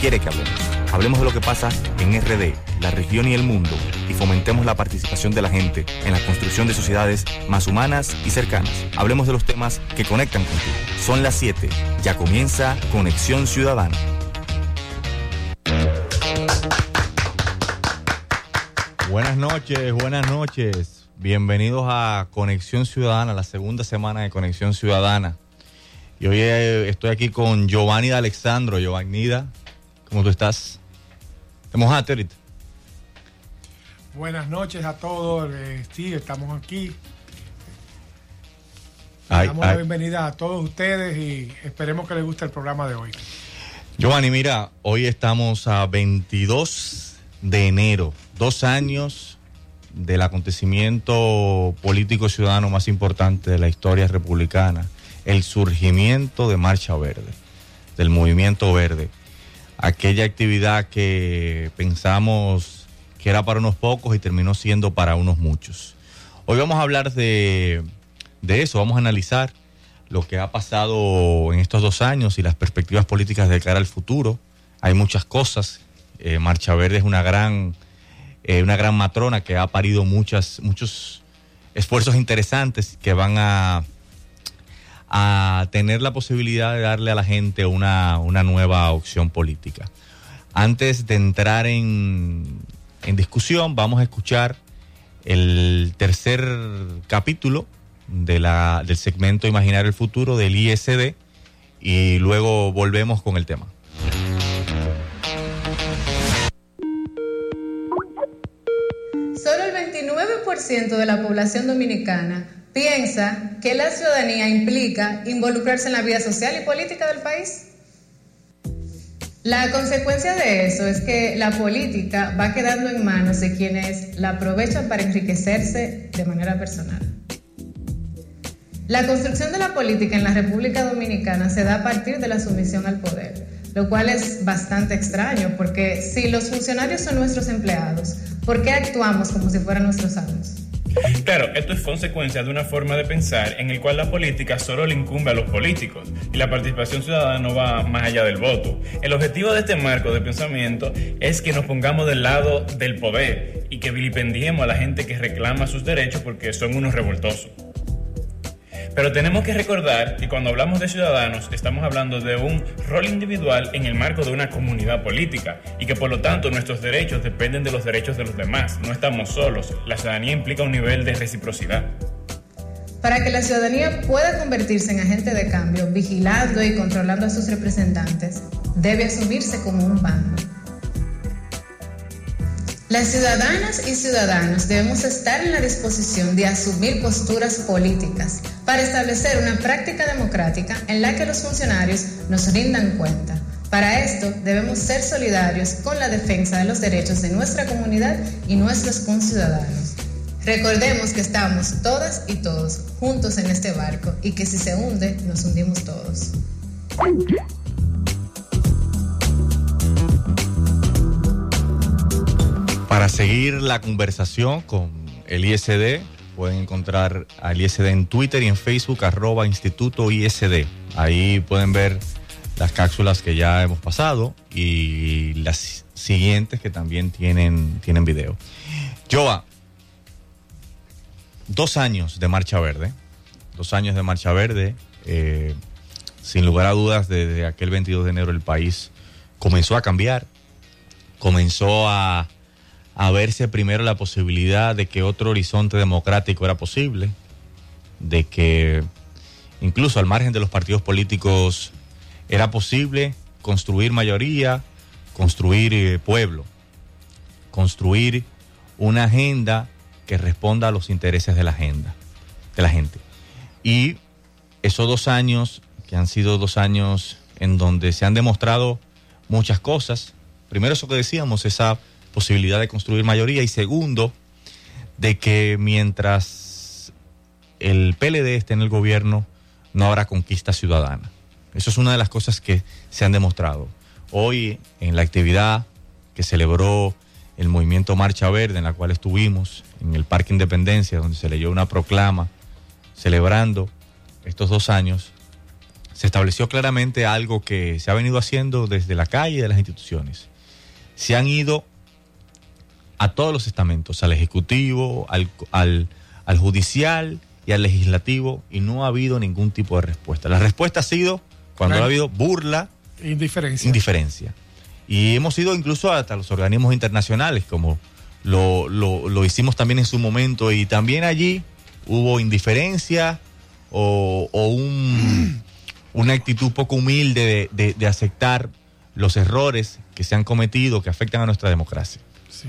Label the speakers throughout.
Speaker 1: quieren que hablemos. Hablemos de lo que pasa en RD, la región y el mundo, y fomentemos la participación de la gente en la construcción de sociedades más humanas y cercanas. Hablemos de los temas que conectan contigo. Son las 7. Ya comienza Conexión Ciudadana.
Speaker 2: Buenas noches, buenas noches. Bienvenidos a Conexión Ciudadana, la segunda semana de Conexión Ciudadana. Y hoy eh, estoy aquí con Giovanni de Alexandro. Giovanni, ¿cómo tú estás? ¿Te mojaste ahorita?
Speaker 3: Buenas noches a todos. Eh, sí, estamos aquí.
Speaker 2: Ay,
Speaker 3: Damos
Speaker 2: ay.
Speaker 3: la bienvenida a todos ustedes y esperemos que les guste el programa de hoy.
Speaker 2: Giovanni, mira, hoy estamos a 22 de enero, dos años del acontecimiento político ciudadano más importante de la historia republicana, el surgimiento de Marcha Verde, del movimiento verde, aquella actividad que pensamos que era para unos pocos y terminó siendo para unos muchos. Hoy vamos a hablar de, de eso, vamos a analizar lo que ha pasado en estos dos años y las perspectivas políticas de cara al futuro. Hay muchas cosas. Eh, Marcha Verde es una gran, eh, una gran matrona que ha parido muchas, muchos esfuerzos interesantes que van a, a tener la posibilidad de darle a la gente una, una nueva opción política. Antes de entrar en, en discusión, vamos a escuchar el tercer capítulo de la, del segmento Imaginar el Futuro del ISD y luego volvemos con el tema.
Speaker 4: Solo el 29% de la población dominicana piensa que la ciudadanía implica involucrarse en la vida social y política del país. La consecuencia de eso es que la política va quedando en manos de quienes la aprovechan para enriquecerse de manera personal. La construcción de la política en la República Dominicana se da a partir de la sumisión al poder, lo cual es bastante extraño porque si los funcionarios son nuestros empleados, ¿por qué actuamos como si fueran nuestros amos?
Speaker 5: Claro, esto es consecuencia de una forma de pensar en el cual la política solo le incumbe a los políticos y la participación ciudadana no va más allá del voto. El objetivo de este marco de pensamiento es que nos pongamos del lado del poder y que vilipendiemos a la gente que reclama sus derechos porque son unos revoltosos. Pero tenemos que recordar que cuando hablamos de ciudadanos estamos hablando de un rol individual en el marco de una comunidad política y que por lo tanto nuestros derechos dependen de los derechos de los demás. No estamos solos. La ciudadanía implica un nivel de reciprocidad.
Speaker 4: Para que la ciudadanía pueda convertirse en agente de cambio, vigilando y controlando a sus representantes, debe asumirse como un bando. Las ciudadanas y ciudadanos debemos estar en la disposición de asumir posturas políticas para establecer una práctica democrática en la que los funcionarios nos rindan cuenta. Para esto debemos ser solidarios con la defensa de los derechos de nuestra comunidad y nuestros conciudadanos. Recordemos que estamos todas y todos juntos en este barco y que si se hunde, nos hundimos todos.
Speaker 2: Para seguir la conversación con el ISD, pueden encontrar al ISD en Twitter y en Facebook, arroba Instituto ISD. Ahí pueden ver las cápsulas que ya hemos pasado y las siguientes que también tienen, tienen video. Joa, dos años de Marcha Verde, dos años de Marcha Verde, eh, sin lugar a dudas, desde aquel 22 de enero el país comenzó a cambiar, comenzó a, a verse primero la posibilidad de que otro horizonte democrático era posible, de que incluso al margen de los partidos políticos era posible construir mayoría, construir eh, pueblo, construir una agenda que responda a los intereses de la agenda, de la gente. Y esos dos años, que han sido dos años en donde se han demostrado muchas cosas, primero eso que decíamos, esa posibilidad de construir mayoría y segundo, de que mientras el PLD esté en el gobierno, no habrá conquista ciudadana. Eso es una de las cosas que se han demostrado. Hoy, en la actividad que celebró el movimiento Marcha Verde, en la cual estuvimos, en el Parque Independencia, donde se leyó una proclama celebrando estos dos años, se estableció claramente algo que se ha venido haciendo desde la calle de las instituciones. Se han ido a todos los estamentos, al Ejecutivo, al, al, al Judicial y al Legislativo, y no ha habido ningún tipo de respuesta. La respuesta ha sido, cuando ha habido burla,
Speaker 3: indiferencia.
Speaker 2: indiferencia. Y hemos ido incluso hasta los organismos internacionales, como lo, lo, lo hicimos también en su momento, y también allí hubo indiferencia o, o un, una actitud poco humilde de, de, de, aceptar los errores que se han cometido que afectan a nuestra democracia.
Speaker 3: Sí.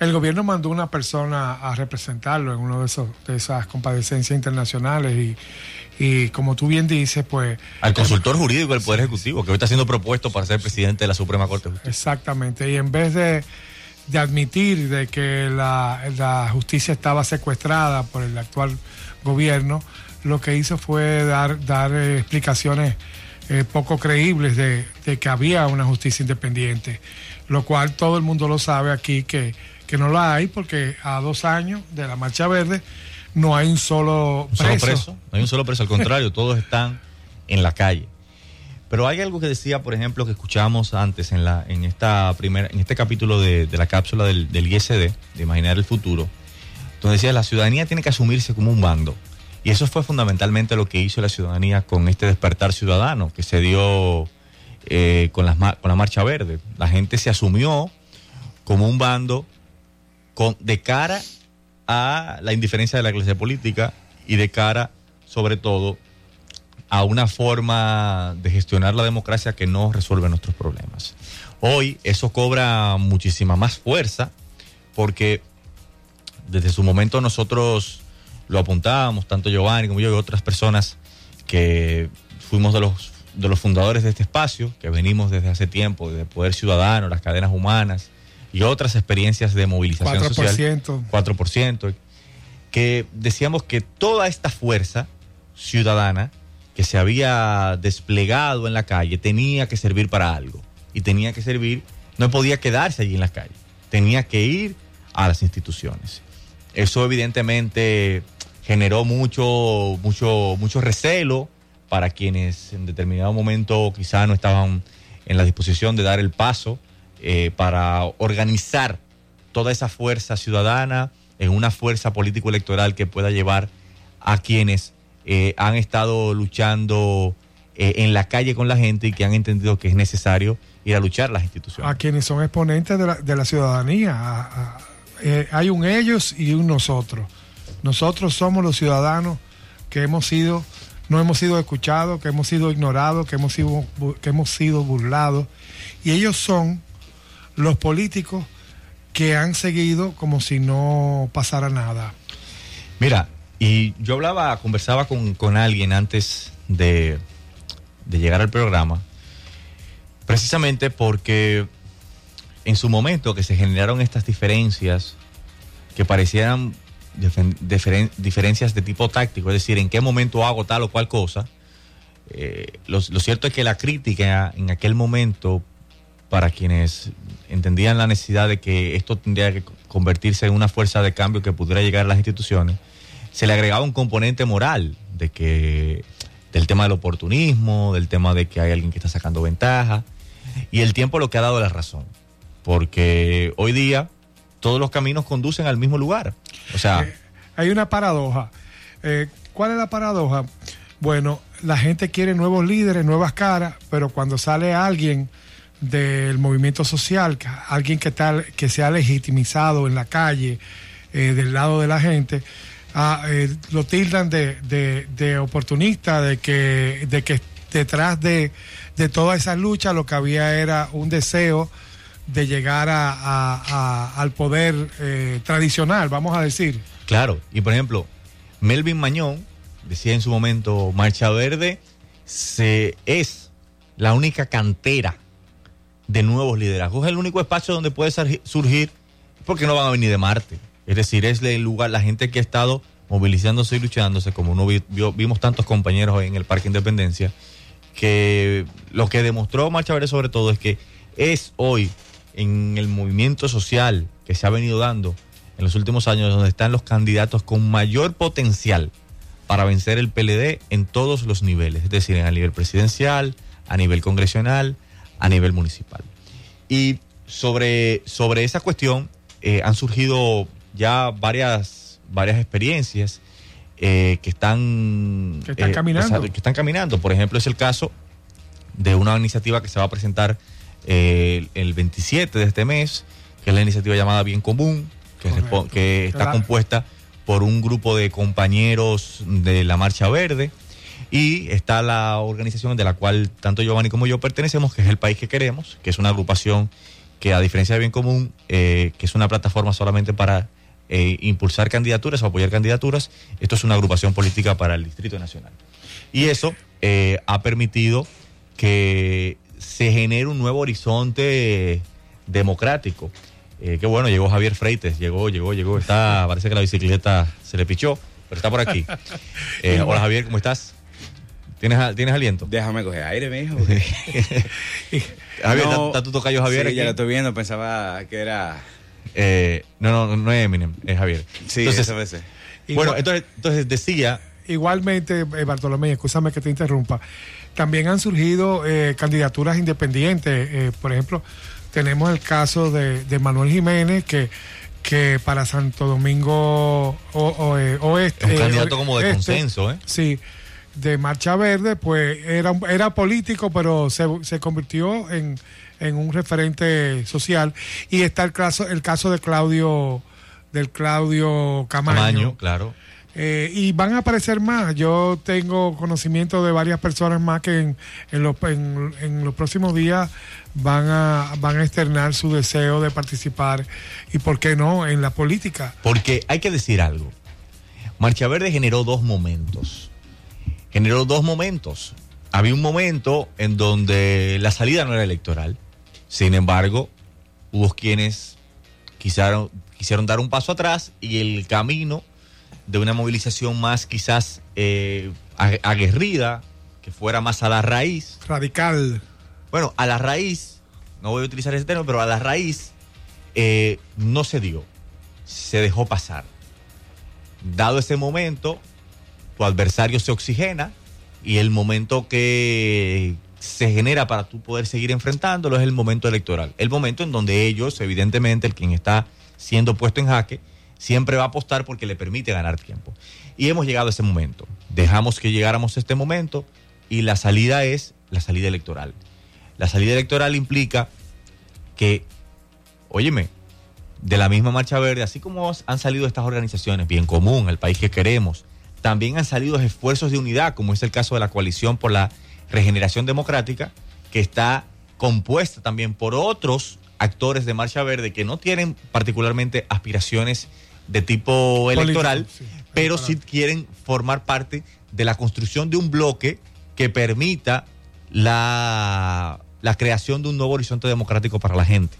Speaker 3: El gobierno mandó una persona a representarlo en una de, esos, de esas compadecencias internacionales y, y, como tú bien dices, pues...
Speaker 2: Al consultor jurídico del Poder Ejecutivo, que hoy está siendo propuesto para ser presidente de la Suprema Corte de Justicia.
Speaker 3: Exactamente, y en vez de, de admitir de que la, la justicia estaba secuestrada por el actual gobierno, lo que hizo fue dar, dar eh, explicaciones eh, poco creíbles de, de, que había una justicia independiente, lo cual todo el mundo lo sabe aquí que, que no la hay porque a dos años de la Marcha Verde no hay un solo preso.
Speaker 2: ¿Un solo preso? No hay un solo preso, al contrario, todos están en la calle. Pero hay algo que decía, por ejemplo, que escuchábamos antes en, la, en, esta primera, en este capítulo de, de la cápsula del, del ISD, de Imaginar el Futuro, donde decía la ciudadanía tiene que asumirse como un bando. Y eso fue fundamentalmente lo que hizo la ciudadanía con este despertar ciudadano que se dio eh, con, las, con la Marcha Verde. La gente se asumió como un bando de cara a la indiferencia de la clase política y de cara, sobre todo, a una forma de gestionar la democracia que no resuelve nuestros problemas. Hoy eso cobra muchísima más fuerza porque desde su momento nosotros lo apuntábamos, tanto Giovanni como yo y otras personas que fuimos de los, de los fundadores de este espacio, que venimos desde hace tiempo, desde Poder Ciudadano, las cadenas humanas y otras experiencias de movilización
Speaker 3: 4%.
Speaker 2: social. 4%. Que decíamos que toda esta fuerza ciudadana que se había desplegado en la calle tenía que servir para algo. Y tenía que servir, no podía quedarse allí en la calle, tenía que ir a las instituciones. Eso evidentemente generó mucho, mucho, mucho recelo para quienes en determinado momento quizá no estaban en la disposición de dar el paso eh, para organizar toda esa fuerza ciudadana en una fuerza político-electoral que pueda llevar a quienes eh, han estado luchando eh, en la calle con la gente y que han entendido que es necesario ir a luchar las instituciones.
Speaker 3: A quienes son exponentes de la, de la ciudadanía. Hay un ellos y un nosotros. Nosotros somos los ciudadanos que hemos sido, no hemos sido escuchados, que hemos sido ignorados, que hemos sido, que hemos sido burlados. Y ellos son los políticos que han seguido como si no pasara nada.
Speaker 2: Mira, y yo hablaba, conversaba con, con alguien antes de, de, llegar al programa, precisamente porque en su momento que se generaron estas diferencias que parecieran diferen, diferencias de tipo táctico, es decir, en qué momento hago tal o cual cosa, eh, lo cierto es que la crítica en aquel momento para quienes entendían la necesidad de que esto tendría que convertirse en una fuerza de cambio que pudiera llegar a las instituciones, se le agregaba un componente moral de que del tema del oportunismo, del tema de que hay alguien que está sacando ventaja y el tiempo lo que ha dado la razón, porque hoy día todos los caminos conducen al mismo lugar. O sea,
Speaker 3: eh, hay una paradoja. Eh, ¿Cuál es la paradoja? Bueno, la gente quiere nuevos líderes, nuevas caras, pero cuando sale alguien del movimiento social, alguien que, tal, que se ha legitimizado en la calle, eh, del lado de la gente, ah, eh, lo tildan de, de, de, oportunista, de que, de que detrás de, de toda esa lucha lo que había era un deseo de llegar a, a, a, al poder eh, tradicional, vamos a decir.
Speaker 2: Claro, y por ejemplo, Melvin Mañón decía en su momento, Marcha Verde se, es la única cantera de nuevos liderazgos. Es el único espacio donde puede surgir, porque no van a venir de Marte. Es decir, es el lugar, la gente que ha estado movilizándose y luchándose, como uno vimos tantos compañeros en el Parque Independencia, que lo que demostró Marcha sobre todo es que es hoy en el movimiento social que se ha venido dando en los últimos años donde están los candidatos con mayor potencial para vencer el PLD en todos los niveles, es decir, a nivel presidencial, a nivel congresional, a nivel municipal. Y sobre, sobre esa cuestión eh, han surgido ya varias, varias experiencias eh, que están,
Speaker 3: que están, eh, caminando.
Speaker 2: que están caminando. Por ejemplo, es el caso de una iniciativa que se va a presentar el 27 de este mes, que es la iniciativa llamada Bien Común, que, que está compuesta por un grupo de compañeros de la Marcha Verde y está la organización de la cual tanto Giovanni como yo pertenecemos, que es El País que Queremos, que es una agrupación que a diferencia de Bien Común, que es una plataforma solamente para eh, impulsar candidaturas o apoyar candidaturas. Esto es una agrupación política para el Distrito Nacional. Y eso eh, ha permitido que se genere un nuevo horizonte democrático. Eh, qué bueno, llegó Javier Freites, llegó, llegó, llegó. Está, parece que la bicicleta se le pichó, pero está por aquí. hola Javier, ¿cómo estás? ¿Tienes, ¿Tienes aliento?
Speaker 6: Déjame coger aire, mijo.
Speaker 2: Javier, ¿está, tu tocayo Javier?
Speaker 6: Sí, ya lo estoy viendo, pensaba que era
Speaker 2: eh, no, no, no es Eminem, es Javier.
Speaker 6: Sí, entonces, veces.
Speaker 2: Bueno, entonces, entonces decía.
Speaker 3: Igualmente, eh, Bartolomé, escúchame que te interrumpa. También han surgido eh, candidaturas independientes. por ejemplo, tenemos el caso de, Manuel Jiménez, que, que para Santo Domingo Oeste.
Speaker 2: Es un candidato como de este, consenso, ¿eh?
Speaker 3: Sí de Marcha Verde, pues era, era político, pero se, se convirtió en, en un referente social. Y está el caso, el caso de Claudio, del Claudio Camaño.
Speaker 2: claro.
Speaker 3: Eh, y van a aparecer más. Yo tengo conocimiento de varias personas más que en, en, los, en, los próximos días van a, van a externar su deseo de participar y, ¿por qué no?, en la política.
Speaker 2: Porque hay que decir algo. Marcha Verde generó dos momentos. Generó dos momentos. Había un momento en donde la salida no era electoral sin embargo, hubo quienes quisieron, quisieron dar un paso atrás y el camino de una movilización más quizás eh, aguerrida, que fuera más a la raíz.
Speaker 3: Radical.
Speaker 2: Bueno, a la raíz, no voy a utilizar ese término, pero a la raíz eh, no se dio, se dejó pasar. Dado ese momento, tu adversario se oxigena y el momento que, se genera para tú poder seguir enfrentándolo es el momento electoral. El momento en donde ellos, evidentemente, el quien está siendo puesto en jaque, siempre va a apostar porque le permite ganar tiempo. Y hemos llegado a ese momento. Dejamos que llegáramos a este momento y la salida es la salida electoral. La salida electoral implica que, óyeme, de la misma Marcha Verde, así como han salido estas organizaciones, bien común, el país que queremos, también han salido esfuerzos de unidad, como es el caso de la coalición por la Regeneración Democrática, que está compuesta también por otros actores de Marcha Verde que no tienen particularmente aspiraciones de tipo electoral, pero sí quieren formar parte de la construcción de un bloque que permita la, creación de un nuevo horizonte democrático para la gente.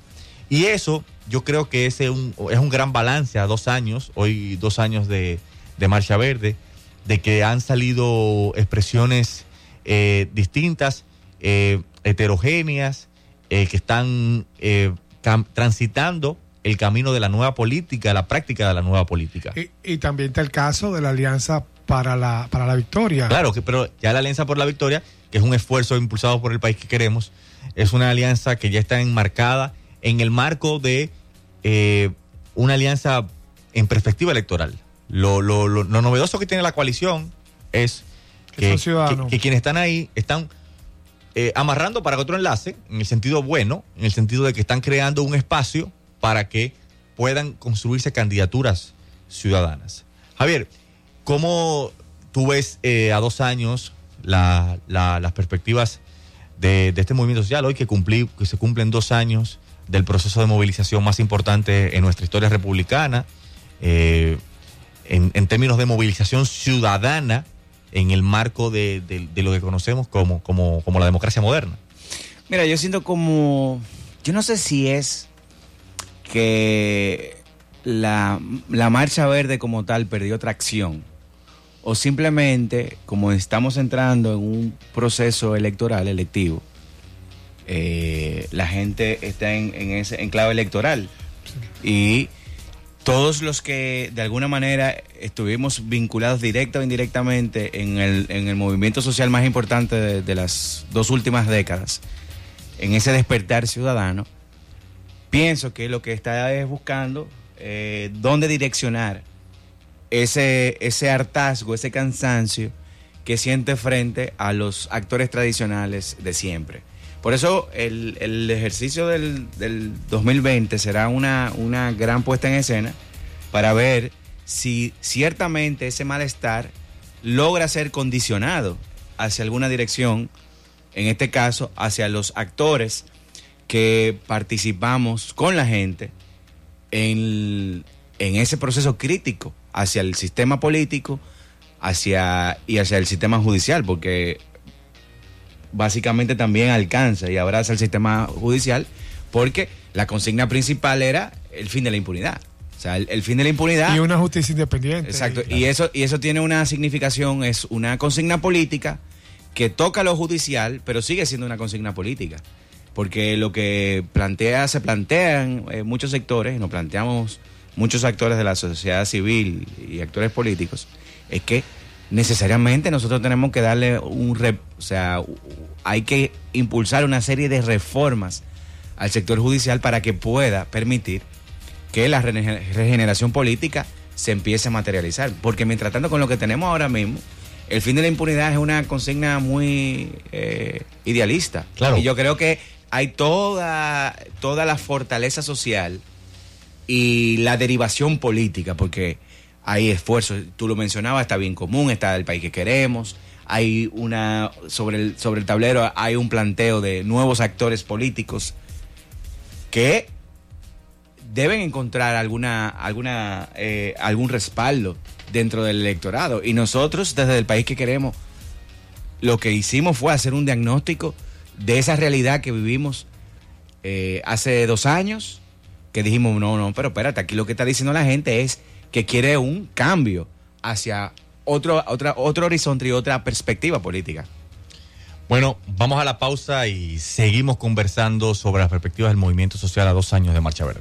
Speaker 2: Y eso yo creo que ese es un, es un gran balance a dos años, hoy dos años de, de Marcha Verde, de que han salido expresiones eh, distintas, eh, heterogéneas, eh, que están transitando el camino de la nueva política, la práctica de la nueva política.
Speaker 3: Y, también está el caso de la Alianza para la, para la Victoria.
Speaker 2: Claro, que, pero ya la Alianza por la Victoria, que es un esfuerzo impulsado por el país que queremos, es una alianza que ya está enmarcada en el marco de una alianza en perspectiva electoral. Lo, lo, lo, novedoso que tiene la coalición es que, quienes están ahí están eh, amarrando para otro enlace, en el sentido bueno, en el sentido de que están creando un espacio para que puedan construirse candidaturas ciudadanas. Javier, ¿cómo tú ves eh, a dos años las perspectivas de, este movimiento social hoy que, cumplí, que se cumplen dos años del proceso de movilización más importante en nuestra historia republicana, eh, en, en términos de movilización ciudadana en el marco de, lo que conocemos como, como, como la democracia moderna?
Speaker 6: Mira, yo siento como, yo no sé si es que la, la marcha verde como tal perdió tracción o simplemente como estamos entrando en un proceso electoral, electivo, eh, la gente está en, en ese enclave electoral y todos los que de alguna manera estuvimos vinculados directa o indirectamente en el, en el movimiento social más importante de, las dos últimas décadas, en ese despertar ciudadano, pienso que lo que está es buscando eh, dónde direccionar ese, ese hartazgo, ese cansancio que siente frente a los actores tradicionales de siempre. Por eso el, el ejercicio del, del 2020 será una, una gran puesta en escena para ver si ciertamente ese malestar logra ser condicionado hacia alguna dirección, en este caso hacia los actores que participamos con la gente en, en ese proceso crítico hacia el sistema político hacia, y hacia el sistema judicial, porque básicamente también alcanza y abraza el sistema judicial, porque la consigna principal era el fin de la impunidad. O sea, el, el fin de la impunidad.
Speaker 3: Y una justicia independiente.
Speaker 6: Exacto. Y eso, y eso tiene una significación, es una consigna política que toca lo judicial, pero sigue siendo una consigna política. Porque lo que plantea, se plantean eh, muchos sectores, nos planteamos muchos actores de la sociedad civil y actores políticos, es que necesariamente nosotros tenemos que darle un... Re, o sea, hay que impulsar una serie de reformas al sector judicial para que pueda permitir que la regeneración política se empiece a materializar. Porque mientras tanto, con lo que tenemos ahora mismo, el fin de la impunidad es una consigna muy eh, idealista.
Speaker 2: Claro.
Speaker 6: Y yo creo que hay toda, toda la fortaleza social y la derivación política, porque hay esfuerzos, tú lo mencionabas, está bien común, está el país que queremos, hay una, sobre el, sobre el tablero hay un planteo de nuevos actores políticos que deben encontrar alguna, alguna, eh, algún respaldo dentro del electorado. Y nosotros, desde el país que queremos, lo que hicimos fue hacer un diagnóstico de esa realidad que vivimos eh, hace dos años, que dijimos, no, no, pero espérate, aquí lo que está diciendo la gente es que quiere un cambio hacia otro, otro horizonte y otra perspectiva política.
Speaker 2: Bueno, vamos a la pausa y seguimos conversando sobre las perspectivas del movimiento social a dos años de Marcha Verde.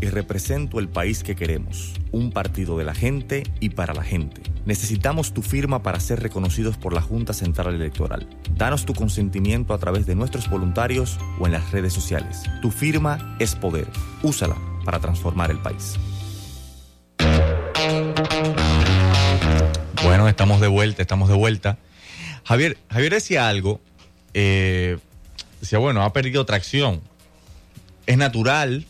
Speaker 1: y represento el país que queremos, un partido de la gente y para la gente. Necesitamos tu firma para ser reconocidos por la Junta Central Electoral. Danos tu consentimiento a través de nuestros voluntarios o en las redes sociales. Tu firma es poder. Úsala para transformar el país.
Speaker 2: Bueno, estamos de vuelta, estamos de vuelta. Javier, Javier decía algo, eh, decía, bueno, ha perdido tracción. Es natural,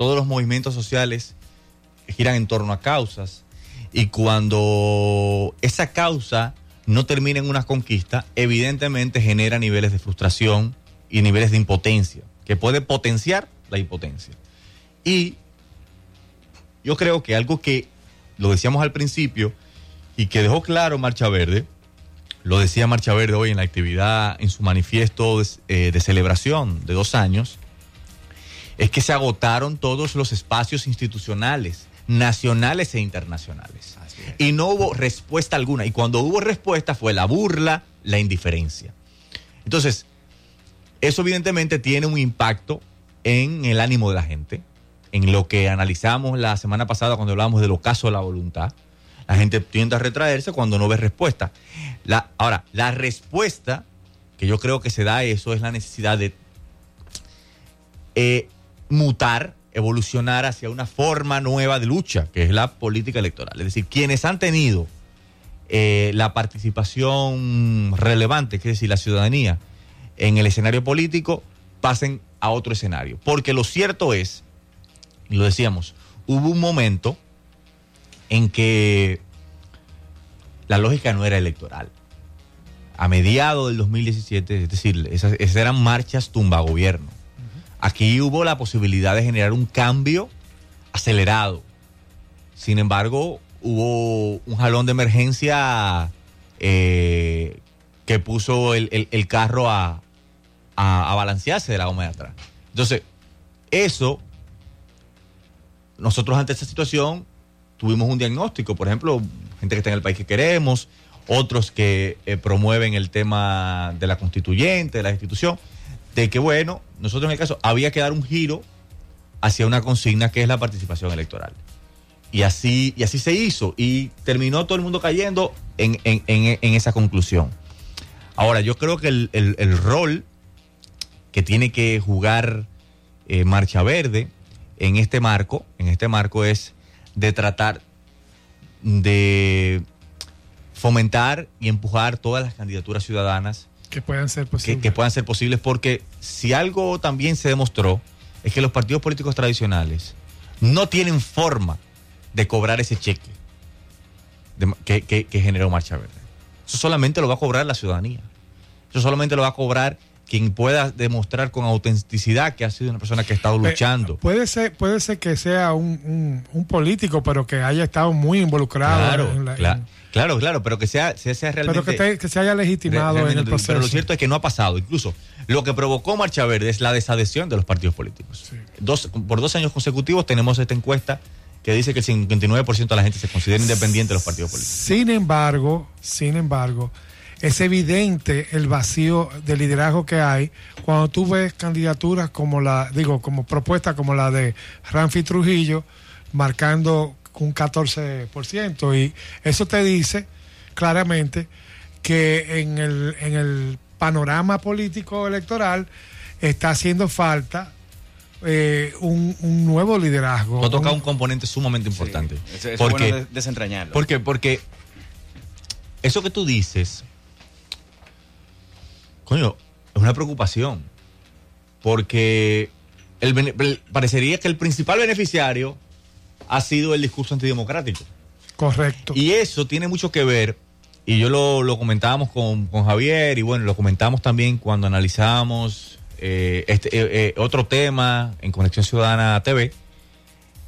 Speaker 2: todos los movimientos sociales giran en torno a causas y cuando esa causa no termina en una conquista, evidentemente genera niveles de frustración y niveles de impotencia, que puede potenciar la impotencia. Y yo creo que algo que lo decíamos al principio y que dejó claro Marcha Verde, lo decía Marcha Verde hoy en la actividad, en su manifiesto de, eh, de celebración de dos años, es que se agotaron todos los espacios institucionales, nacionales e internacionales. Y no hubo respuesta alguna. Y cuando hubo respuesta fue la burla, la indiferencia. Entonces, eso evidentemente tiene un impacto en el ánimo de la gente, en lo que analizamos la semana pasada cuando hablábamos del ocaso de la voluntad. La gente tiende a retraerse cuando no ve respuesta. La, ahora, la respuesta que yo creo que se da a eso es la necesidad de eh, mutar evolucionar hacia una forma nueva de lucha, que es la política electoral. Es decir, quienes han tenido eh, la participación relevante, es decir, la ciudadanía, en el escenario político, pasen a otro escenario. Porque lo cierto es, y lo decíamos, hubo un momento en que la lógica no era electoral. A mediados del 2017, es decir, esas, esas eran marchas tumba gobierno. Aquí hubo la posibilidad de generar un cambio acelerado. Sin embargo, hubo un jalón de emergencia eh, que puso el, el- carro a, a, balancearse de la goma de atrás. Entonces, eso, nosotros ante esta situación tuvimos un diagnóstico, por ejemplo, gente que está en el país que queremos, otros que eh, promueven el tema de la constituyente, de la institución, de que bueno, nosotros en el caso había que dar un giro hacia una consigna que es la participación electoral. Y así, y así se hizo. Y terminó todo el mundo cayendo en, en- en- esa conclusión. Ahora, yo creo que el, el- el rol que tiene que jugar eh, Marcha Verde en este marco, en este marco es de tratar de fomentar y empujar todas las candidaturas ciudadanas
Speaker 3: Que puedan ser
Speaker 2: que,
Speaker 3: posibles.
Speaker 2: que puedan ser posibles, porque si algo también se demostró es que los partidos políticos tradicionales no tienen forma de cobrar ese cheque de- que, que- que generó Marcha Verde. Eso solamente lo va a cobrar la ciudadanía. Eso solamente lo va a cobrar quien pueda demostrar con autenticidad que ha sido una persona que ha estado
Speaker 3: Pe-
Speaker 2: luchando.
Speaker 3: Puede ser, puede ser que sea un, un- un político, pero que haya estado muy involucrado.
Speaker 2: Claro,
Speaker 3: en la-
Speaker 2: cla-
Speaker 3: en-
Speaker 2: claro, claro, pero que sea, sea, sea realmente...
Speaker 3: pero que, te- que se haya legitimado en el proceso.
Speaker 2: Pero lo cierto es que no ha pasado. Incluso lo que provocó Marcha Verde es la desadhesión de los partidos políticos.
Speaker 3: Sí.
Speaker 2: Dos, por dos años consecutivos tenemos esta encuesta que dice que el 59% de la gente se considera independiente de los partidos políticos.
Speaker 3: Sin embargo, sin embargo, es evidente el vacío de liderazgo que hay cuando tú ves candidaturas como la, digo, como propuestas como la de Ramfi Trujillo, marcando un 14%. Y eso te dice claramente que en el, en el panorama político electoral está haciendo falta eh, un, un nuevo liderazgo.
Speaker 2: No toca
Speaker 3: Un-
Speaker 2: un componente sumamente importante.
Speaker 6: Sí, eso- eso es
Speaker 2: porque,
Speaker 6: bueno de- desentrañarlo.
Speaker 2: ¿Por qué? Porque eso que tú dices, coño, es una preocupación. Porque el parecería que el principal beneficiario ha sido el discurso antidemocrático.
Speaker 3: Correcto.
Speaker 2: Y eso tiene mucho que ver, y yo lo, lo comentábamos con, con Javier, y bueno, lo comentamos también cuando analizábamos eh, este, eh, eh, otro tema en Conexión Ciudadana TV,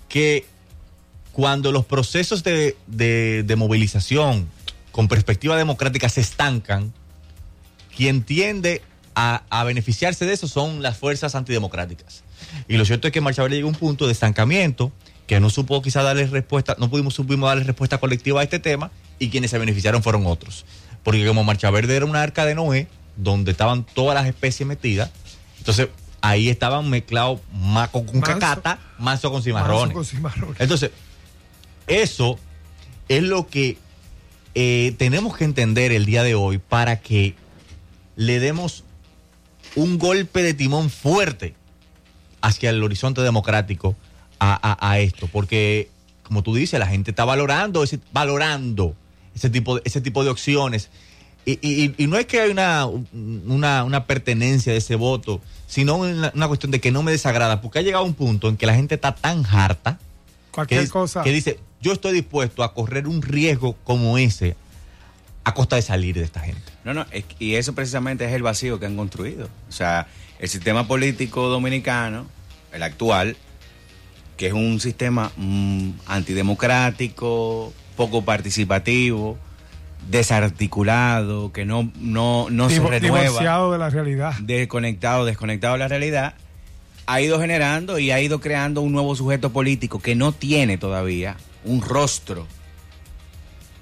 Speaker 2: que cuando los procesos de, de- de movilización con perspectiva democrática se estancan, quien tiende a, a beneficiarse de eso son las fuerzas antidemocráticas. Y lo cierto es que Marcha Verde llegó a un punto de estancamiento que no supo quizá darle respuesta, no pudimos supimos darle respuesta colectiva a este tema y quienes se beneficiaron fueron otros. Porque como Marcha Verde era una arca de Noé, donde estaban todas las especies metidas, entonces ahí estaban mezclados maco con
Speaker 3: Manso.
Speaker 2: cacata, manso con
Speaker 3: Manso
Speaker 2: cimarrones.
Speaker 3: con cimarrones.
Speaker 2: Entonces, eso es lo que eh, tenemos que entender el día de hoy para que le demos un golpe de timón fuerte hacia el horizonte democrático a, a- a esto. Porque, como tú dices, la gente está valorando ese, valorando ese tipo de, ese tipo de opciones. Y, y- y no es que hay una, una, una pertenencia de ese voto, sino una, una cuestión de que no me desagrada, porque ha llegado un punto en que la gente está tan harta
Speaker 3: Cualquier cosa.
Speaker 2: que dice, yo estoy dispuesto a correr un riesgo como ese a costa de salir de esta gente.
Speaker 6: No, no, es- y eso precisamente es el vacío que han construido. O sea, el sistema político dominicano, el actual, que es un sistema mm, antidemocrático, poco participativo, desarticulado, que no, no, no se renueva,
Speaker 3: divorciado de la realidad.
Speaker 6: desconectado, desconectado de la realidad, ha ido generando y ha ido creando un nuevo sujeto político que no tiene todavía un rostro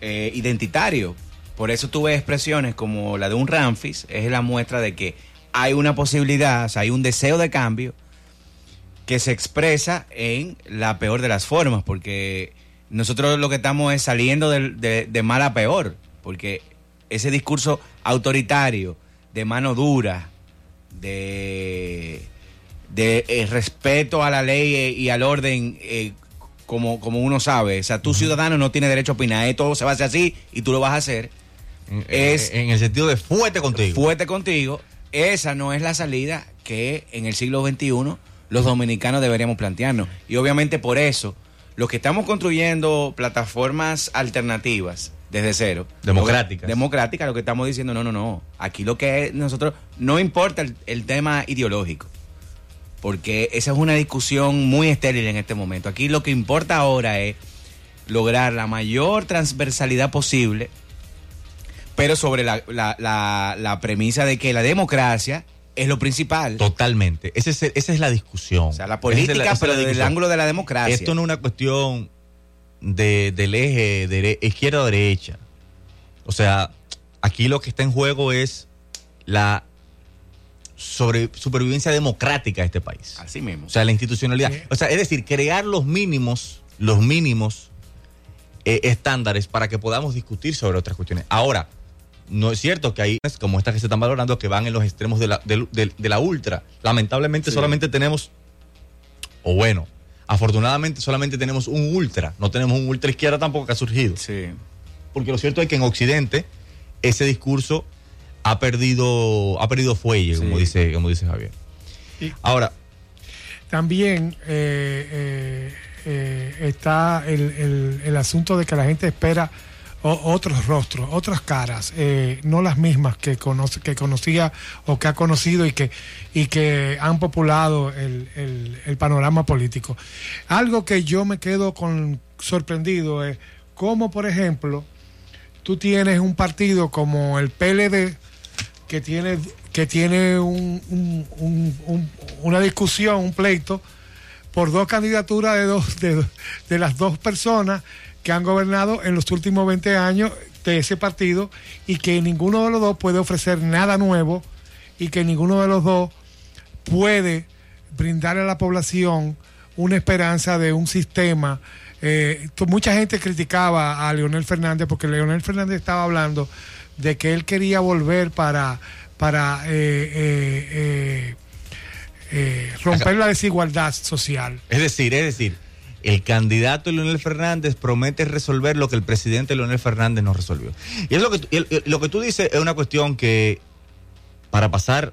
Speaker 6: eh, identitario. Por eso tú ves expresiones como la de un Ramfis, es la muestra de que hay una posibilidad, o sea, hay un deseo de cambio que se expresa en la peor de las formas, porque nosotros lo que estamos es saliendo de, de- de mal a peor, porque ese discurso autoritario, de mano dura, de, de eh, respeto a la ley eh, y al orden eh, como, como uno sabe. O sea, tú ciudadano no tienes derecho a opinar, todo se va a hacer así y tú lo vas a hacer. Es
Speaker 2: en el sentido de fuerte contigo.
Speaker 6: fuerte contigo. Esa no es la salida que en el siglo XXI los dominicanos deberíamos plantearnos. Y obviamente por eso, los que estamos construyendo plataformas alternativas desde cero.
Speaker 2: Democráticas.
Speaker 6: Democráticas, lo que estamos diciendo, no, no, no. Aquí lo que es nosotros, no importa el, el tema ideológico. Porque esa es una discusión muy estéril en este momento. Aquí lo que importa ahora es lograr la mayor transversalidad posible, pero sobre la, la- la- la premisa de que la democracia es lo principal.
Speaker 2: Totalmente. Ese es el- esa es la discusión.
Speaker 6: O sea, la política,
Speaker 2: esa es
Speaker 6: pero desde el ángulo de la democracia.
Speaker 2: Esto no es una cuestión de, del eje dere- izquierda o derecha. O sea, aquí lo que está en juego es la sobre, supervivencia democrática de este país.
Speaker 6: Así mismo.
Speaker 2: O sea, la institucionalidad.
Speaker 3: Sí.
Speaker 2: O sea, es decir, crear los mínimos, los mínimos eh, estándares para que podamos discutir sobre otras cuestiones. Ahora, no es cierto que hay como estas que se están valorando que van en los extremos de la, de la ultra. Lamentablemente
Speaker 6: Sí.
Speaker 2: solamente tenemos, o bueno, afortunadamente solamente tenemos un ultra. No tenemos un ultra izquierda tampoco que ha surgido.
Speaker 6: sí.
Speaker 2: Porque lo cierto es que en Occidente ese discurso ha perdido, ha perdido fuelle,
Speaker 6: Sí.
Speaker 2: como dice, como dice Javier.
Speaker 3: Y-
Speaker 2: Ahora,
Speaker 3: También eh, eh, eh, está el, el- el asunto de que la gente espera o- otros rostros, otras caras, eh, no las mismas que, conoce, que conocía o que ha conocido y que, y que han populado el, el- panorama político. Algo que yo me quedo con, sorprendido es cómo, por ejemplo, tú tienes un partido como el PLD que tiene que tiene un- un- una discusión, un pleito por dos candidaturas de dos de, de las dos personas que han gobernado en los últimos 20 años de ese partido y que ninguno de los dos puede ofrecer nada nuevo y que ninguno de los dos puede brindar a la población una esperanza de un sistema. Eh, mucha gente criticaba a Leonel Fernández porque Leonel Fernández estaba hablando de que él quería volver para, para eh, eh, eh, eh, romper la desigualdad social.
Speaker 2: Es decir, es decir, el candidato Leonel Fernández promete resolver lo que el presidente Leonel Fernández no resolvió. Y es lo que y lo que tú dices es una cuestión que, para pasar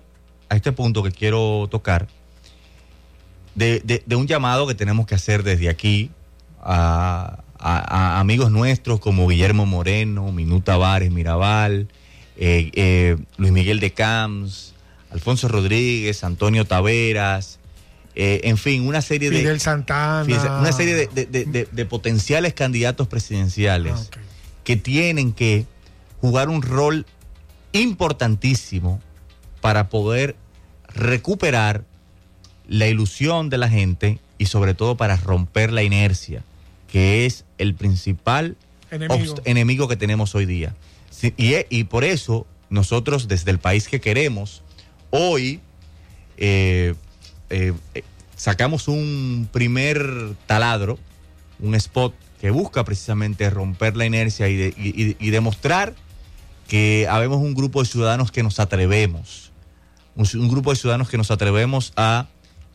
Speaker 2: a este punto que quiero tocar, de, de- un llamado que tenemos que hacer desde aquí a, a- amigos nuestros como Guillermo Moreno, Minuta Tavares, Mirabal, eh, eh, Luis Miguel de Camps, Alfonso Rodríguez, Antonio Taveras, eh, en fin, una serie de...
Speaker 3: Fidel Santana.
Speaker 2: Una serie de, de- de- potenciales candidatos presidenciales
Speaker 3: Ah,
Speaker 2: que tienen que jugar un rol importantísimo para poder recuperar la ilusión de la gente y sobre todo para romper la inercia, que es el principal
Speaker 3: Enemigo.
Speaker 2: enemigo que tenemos hoy día. Sí, y, e- y por eso nosotros desde el país que queremos, hoy eh, eh, eh, sacamos un primer taladro, un spot que busca precisamente romper la inercia y, de- y- demostrar que habemos un grupo de ciudadanos que nos atrevemos, un, grupo de ciudadanos que nos atrevemos a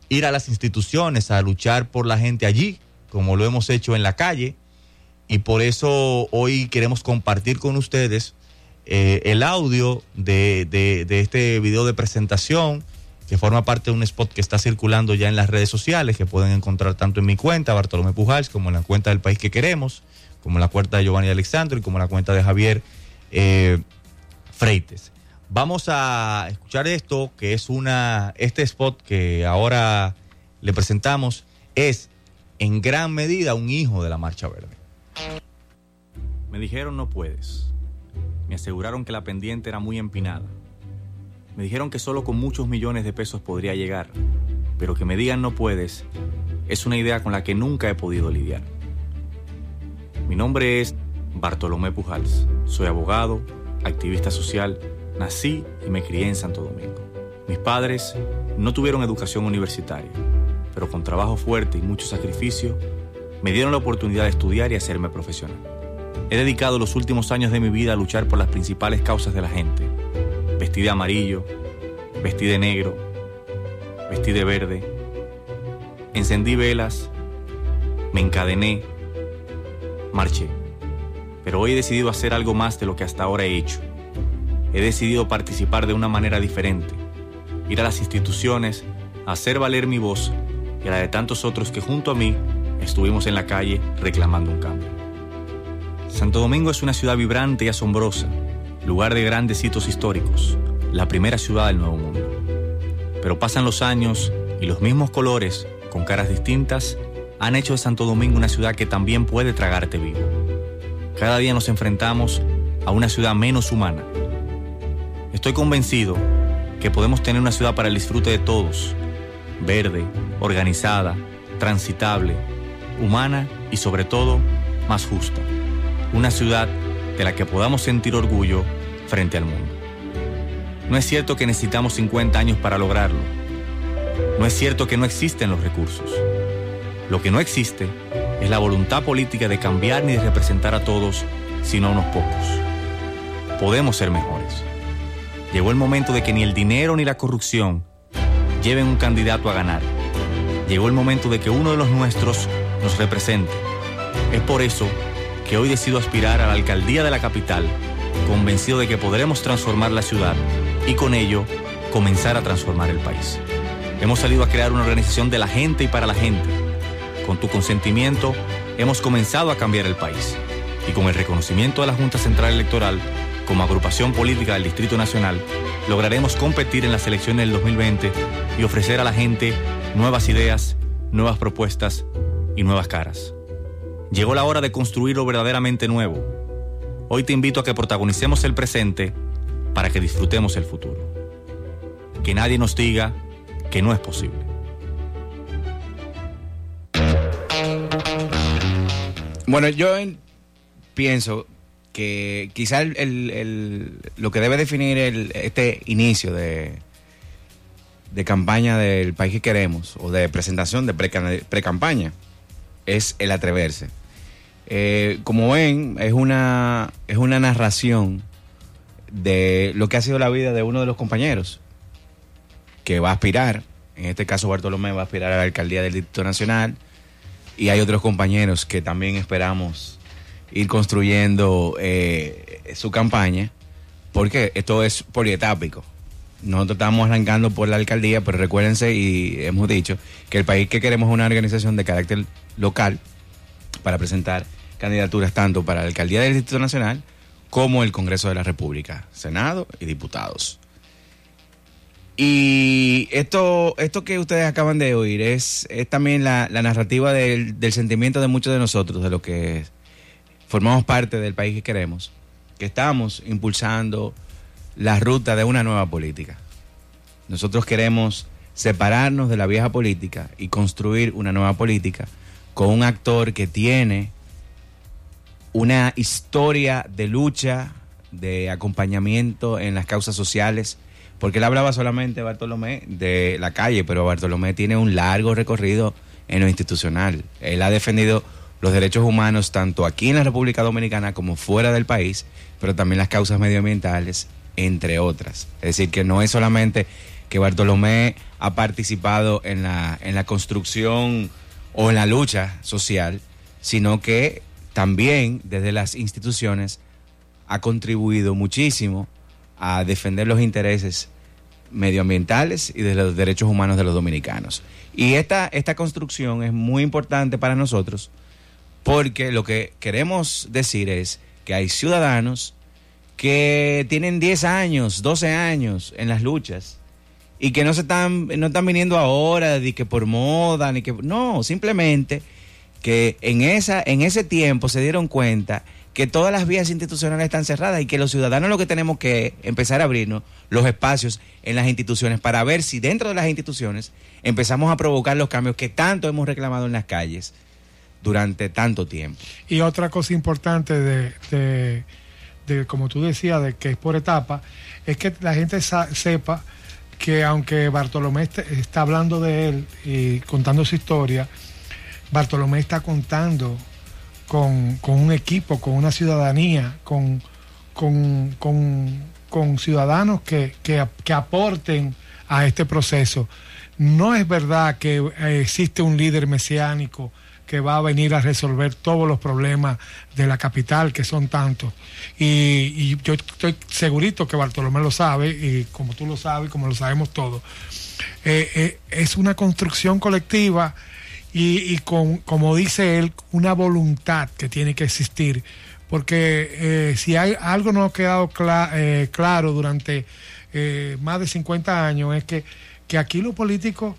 Speaker 2: ir a las instituciones, a luchar por la gente allí, como lo hemos hecho en la calle, y por eso hoy queremos compartir con ustedes eh, el audio de este video de presentación que forma parte de un spot que está circulando ya en las redes sociales, que pueden encontrar tanto en mi cuenta, Bartolomé Pujals, como en la cuenta del país que queremos, como en la cuenta de Giovanni Alexandro y como en la cuenta de Javier eh, Freites. Vamos a escuchar esto, que es una, este spot que ahora le presentamos, es en gran medida un hijo de la Marcha Verde. Me dijeron no puedes. Me aseguraron que la pendiente era muy empinada. Me dijeron que solo con muchos millones de pesos podría llegar, pero que me digan no puedes es una idea con la que nunca he podido lidiar. Mi nombre es Bartolomé Pujals. Soy abogado, activista social, nací y me crié en Santo Domingo. Mis padres no tuvieron educación universitaria, pero con trabajo fuerte y mucho sacrificio me dieron la oportunidad de estudiar y hacerme profesional. He dedicado los últimos años de mi vida a luchar por las principales causas de la gente. Vestí de amarillo, vestí de negro, vestí de verde, Encendí velas, me encadené, marché. Pero hoy he decidido hacer algo más de lo que hasta ahora he hecho. He decidido participar de una manera diferente, ir a las instituciones, hacer valer mi voz y la de tantos otros que junto a mí estuvimos en la calle reclamando un cambio. Santo Domingo es una ciudad vibrante y asombrosa, lugar de grandes hitos históricos, la primera ciudad del Nuevo Mundo. Pero pasan los años y los mismos colores, con caras distintas, han hecho de Santo Domingo una ciudad que también puede tragarte vivo. Cada día nos enfrentamos a una ciudad menos humana. Estoy convencido que podemos tener una ciudad para el disfrute de todos, verde, organizada, transitable, humana y sobre todo más justa. Una ciudad de la que podamos sentir orgullo frente al mundo. No es cierto que necesitamos 50 años para lograrlo. No es cierto que no existen los recursos. Lo que no existe es la voluntad política de cambiar ni de representar a todos, sino a unos pocos. Podemos ser mejores. Llegó el momento de que ni el dinero ni la corrupción lleven un candidato a ganar. Llegó el momento de que uno de los nuestros nos represente. Es por eso hoy decido aspirar a la alcaldía de la capital, convencido de que podremos transformar la ciudad y con ello comenzar a transformar el país. Hemos salido a crear una organización de la gente y para la gente. Con tu consentimiento, hemos comenzado a cambiar el país. Y con el reconocimiento de la Junta Central Electoral, como agrupación política del Distrito Nacional, lograremos competir en las elecciones del 2020 y ofrecer a la gente nuevas ideas, nuevas propuestas y nuevas caras. Llegó la hora de construir lo verdaderamente nuevo. Hoy te invito a que protagonicemos el presente para que disfrutemos el futuro. Que nadie nos diga que no es posible.
Speaker 6: Bueno, yo pienso que quizá lo que debe definir este inicio de, de campaña del país que queremos o de presentación de pre-campaña es el atreverse. Eh, como ven, es una, es una narración de lo que ha sido la vida de uno de los compañeros que va a aspirar, en este caso Bartolomé va a aspirar a la alcaldía del Distrito Nacional y hay otros compañeros que también esperamos ir construyendo eh, su campaña, porque esto es polietápico. Nosotros estamos arrancando por la alcaldía, pero recuérdense y hemos dicho que el país que queremos es una organización de carácter local para presentar candidaturas tanto para la alcaldía del Distrito Nacional como el Congreso de la República, Senado y diputados. Y esto, esto que ustedes acaban de oír es, también la, narrativa del, del, sentimiento de muchos de nosotros, de lo que formamos parte del país que queremos, que estamos impulsando la ruta de una nueva política. Nosotros queremos separarnos de la vieja política y construir una nueva política con un actor que tiene una historia de lucha, de acompañamiento en las causas sociales, porque él hablaba solamente, Bartolomé, de la calle, pero Bartolomé tiene un largo recorrido en lo institucional. Él ha defendido los derechos humanos tanto aquí en la República Dominicana como fuera del país, pero también las causas medioambientales, entre otras. Es decir, que no es solamente que Bartolomé ha participado en la, en la construcción o en la lucha social, sino que también desde las instituciones ha contribuido muchísimo a defender los intereses medioambientales y de los derechos humanos de los dominicanos. Y esta, esta construcción es muy importante para nosotros porque lo que queremos decir es que hay ciudadanos que tienen 10 años, 12 años en las luchas y que no se están no están viniendo ahora ni que por moda ni que no, simplemente que en, esa, en ese tiempo se dieron cuenta que todas las vías institucionales están cerradas y que los ciudadanos lo que tenemos que empezar a abrirnos los espacios en las instituciones para ver si dentro de las instituciones empezamos a provocar los cambios que tanto hemos reclamado en las calles durante tanto tiempo.
Speaker 3: Y otra cosa importante de, de, como tú decías, de que es por etapa, es que la gente sepa que aunque Bartolomé está hablando de él y contando su historia, Bartolomé está contando con, un equipo, con una ciudadanía, con, con, ciudadanos que, aporten a este proceso. no es verdad que eh, existe un líder mesiánico que va a venir a resolver todos los problemas de la capital, que son tantos. Y, y yo estoy segurito que Bartolomé lo sabe, y como tú lo sabes, como lo sabemos todos. Eh, eh, es una construcción colectiva y, y con, como dice él, una voluntad que tiene que existir. Porque eh, si hay algo no ha quedado cla- eh, claro durante eh, más de 50 años es que, que aquí los políticos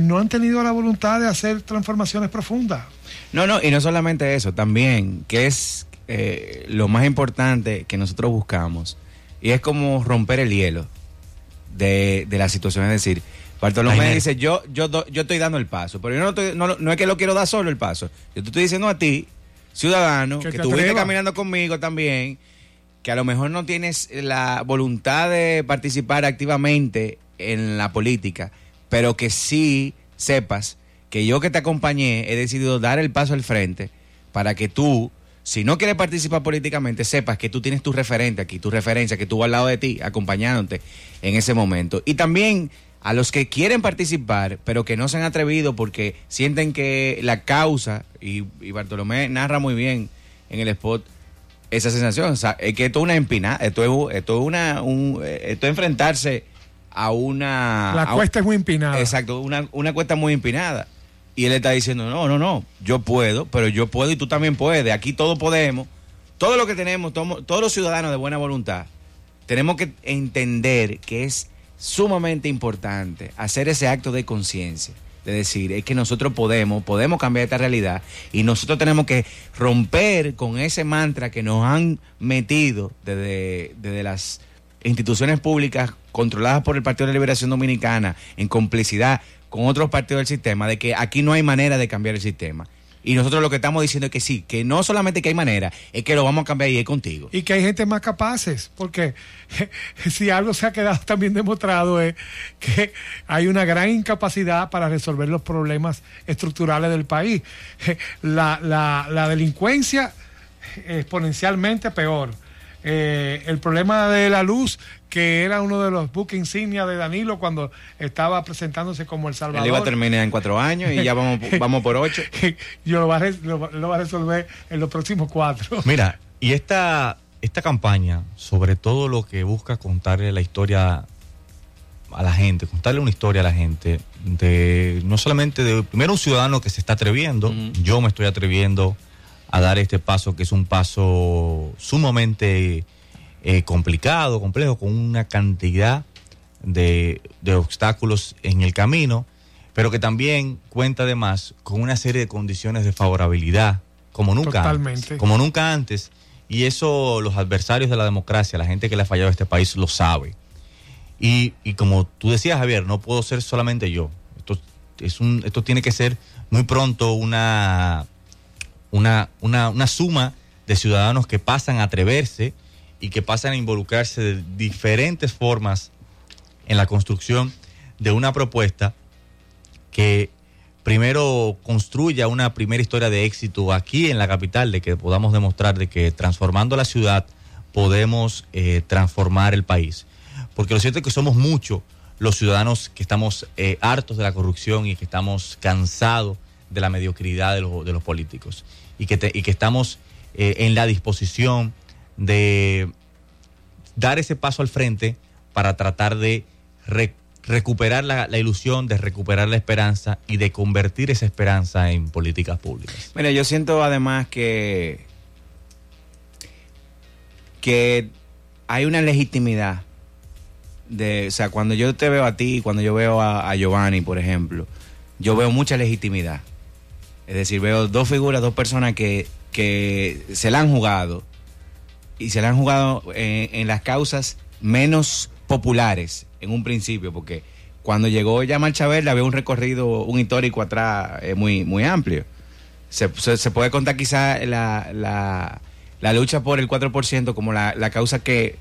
Speaker 3: no han tenido la voluntad de hacer transformaciones profundas.
Speaker 6: No, no, y no solamente eso, también, que es lo más importante que nosotros buscamos, y es como romper el hielo de, de la situación. Es decir, Bartolomé
Speaker 2: Jaime.
Speaker 6: dice, yo, yo, yo estoy dando el paso, pero yo no, estoy- no, no es que lo quiero dar solo el paso, yo te estoy diciendo a ti, ciudadano,
Speaker 3: Que
Speaker 6: que, estuviste
Speaker 3: atrevas.
Speaker 6: caminando conmigo también, que a lo mejor no tienes la voluntad de participar activamente en la política, pero que sí sepas que yo que te acompañé he decidido dar el paso al frente para que tú, si no quieres participar políticamente, sepas que tú tienes tu referente aquí, tu referencia, que tú al lado de ti, acompañándote en ese momento. Y también a los que quieren participar, pero que no se han atrevido porque sienten que la causa, y, y Bartolomé narra muy bien en el spot, esa sensación. O sea, es que esto es una empinada, esto es, esto es una, un- eh, esto es enfrentarse a una...
Speaker 3: La
Speaker 6: un-
Speaker 3: cuesta es muy empinada.
Speaker 6: Exacto, una, una cuesta muy empinada. Y él está diciendo, no, no, no, yo puedo, pero yo puedo y tú también puedes. Aquí todos podemos. Todo lo que tenemos, todos los ciudadanos de buena voluntad, tenemos que entender que es sumamente importante hacer ese acto de conciencia. De decir, es que nosotros podemos, podemos cambiar esta realidad y nosotros tenemos que romper con ese mantra que nos han metido desde, desde las instituciones públicas controladas por el Partido de la Liberación Dominicana en complicidad con otros partidos del sistema, de que aquí no hay manera de cambiar el sistema. Y nosotros lo que estamos diciendo es que sí, que no solamente que hay manera, es que lo vamos a cambiar y es contigo.
Speaker 3: y que hay gente más capaces, porque si algo se ha quedado también demostrado es que hay una gran incapacidad para resolver los problemas estructurales del país. La, la- la delincuencia exponencialmente peor. Eh, el problema de la luz, que era uno de los buques insignia de Danilo cuando estaba presentándose como El Salvador.
Speaker 6: Él iba a terminar en cuatro años y ya vamos, vamos por ocho.
Speaker 3: Yo lo va, a, lo va- lo va a resolver en los próximos cuatro.
Speaker 2: Mira, y esta, esta campaña, sobre todo lo que busca contarle la historia a la gente, contarle una historia a la gente, de no solamente de primero un ciudadano que se está atreviendo, yo me estoy atreviendo a dar este paso que es un paso sumamente eh, complicado, complejo, con una cantidad de, de obstáculos en el camino, pero que también cuenta además con una serie de condiciones de favorabilidad, como nunca
Speaker 3: Totalmente.
Speaker 2: antes. Como nunca antes. Y eso los adversarios de la democracia, la gente que le ha fallado a este país, lo sabe. Y, y como tú decías, Javier, no puedo ser solamente yo. Esto, es un, esto tiene que ser muy pronto una, una, una, una suma de ciudadanos que pasan a atreverse y que pasan a involucrarse de diferentes formas en la construcción de una propuesta que primero construya una primera historia de éxito aquí en la capital, de que podamos demostrar de que transformando la ciudad podemos eh, transformar el país. Porque lo cierto es que somos muchos los ciudadanos que estamos eh, hartos de la corrupción y que estamos cansados de la mediocridad de de los políticos y que, y que estamos eh, en la disposición de dar ese paso al frente para tratar de re- recuperar la, ilusión, de recuperar la esperanza y de convertir esa esperanza en políticas públicas.
Speaker 6: Mira, yo siento además que que hay una legitimidad de, o sea, cuando yo te veo a ti, cuando yo veo a Giovanni, por ejemplo, yo veo mucha legitimidad. Es decir, veo dos figuras, dos personas que, que se la han jugado y se la han jugado en, en las causas menos populares en un principio, porque cuando llegó ya Marcha Verde había un recorrido, un histórico atrás eh, muy, muy amplio. Se, puede contar quizá la, la, la lucha por el 4% como la, la causa que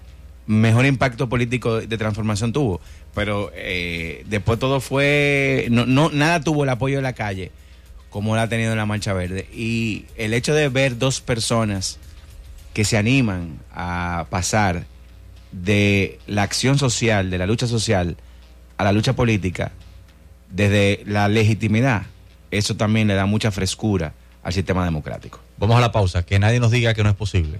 Speaker 6: mejor impacto político de transformación tuvo, pero eh, después todo fue, no, no, nada tuvo el apoyo de la calle como la ha tenido en la Marcha Verde. Y el hecho de ver dos personas que se animan a pasar de la acción social, de la lucha social, a la lucha política, desde la legitimidad, eso también le da mucha frescura al sistema democrático.
Speaker 2: Vamos a la pausa, que nadie nos diga que no es posible.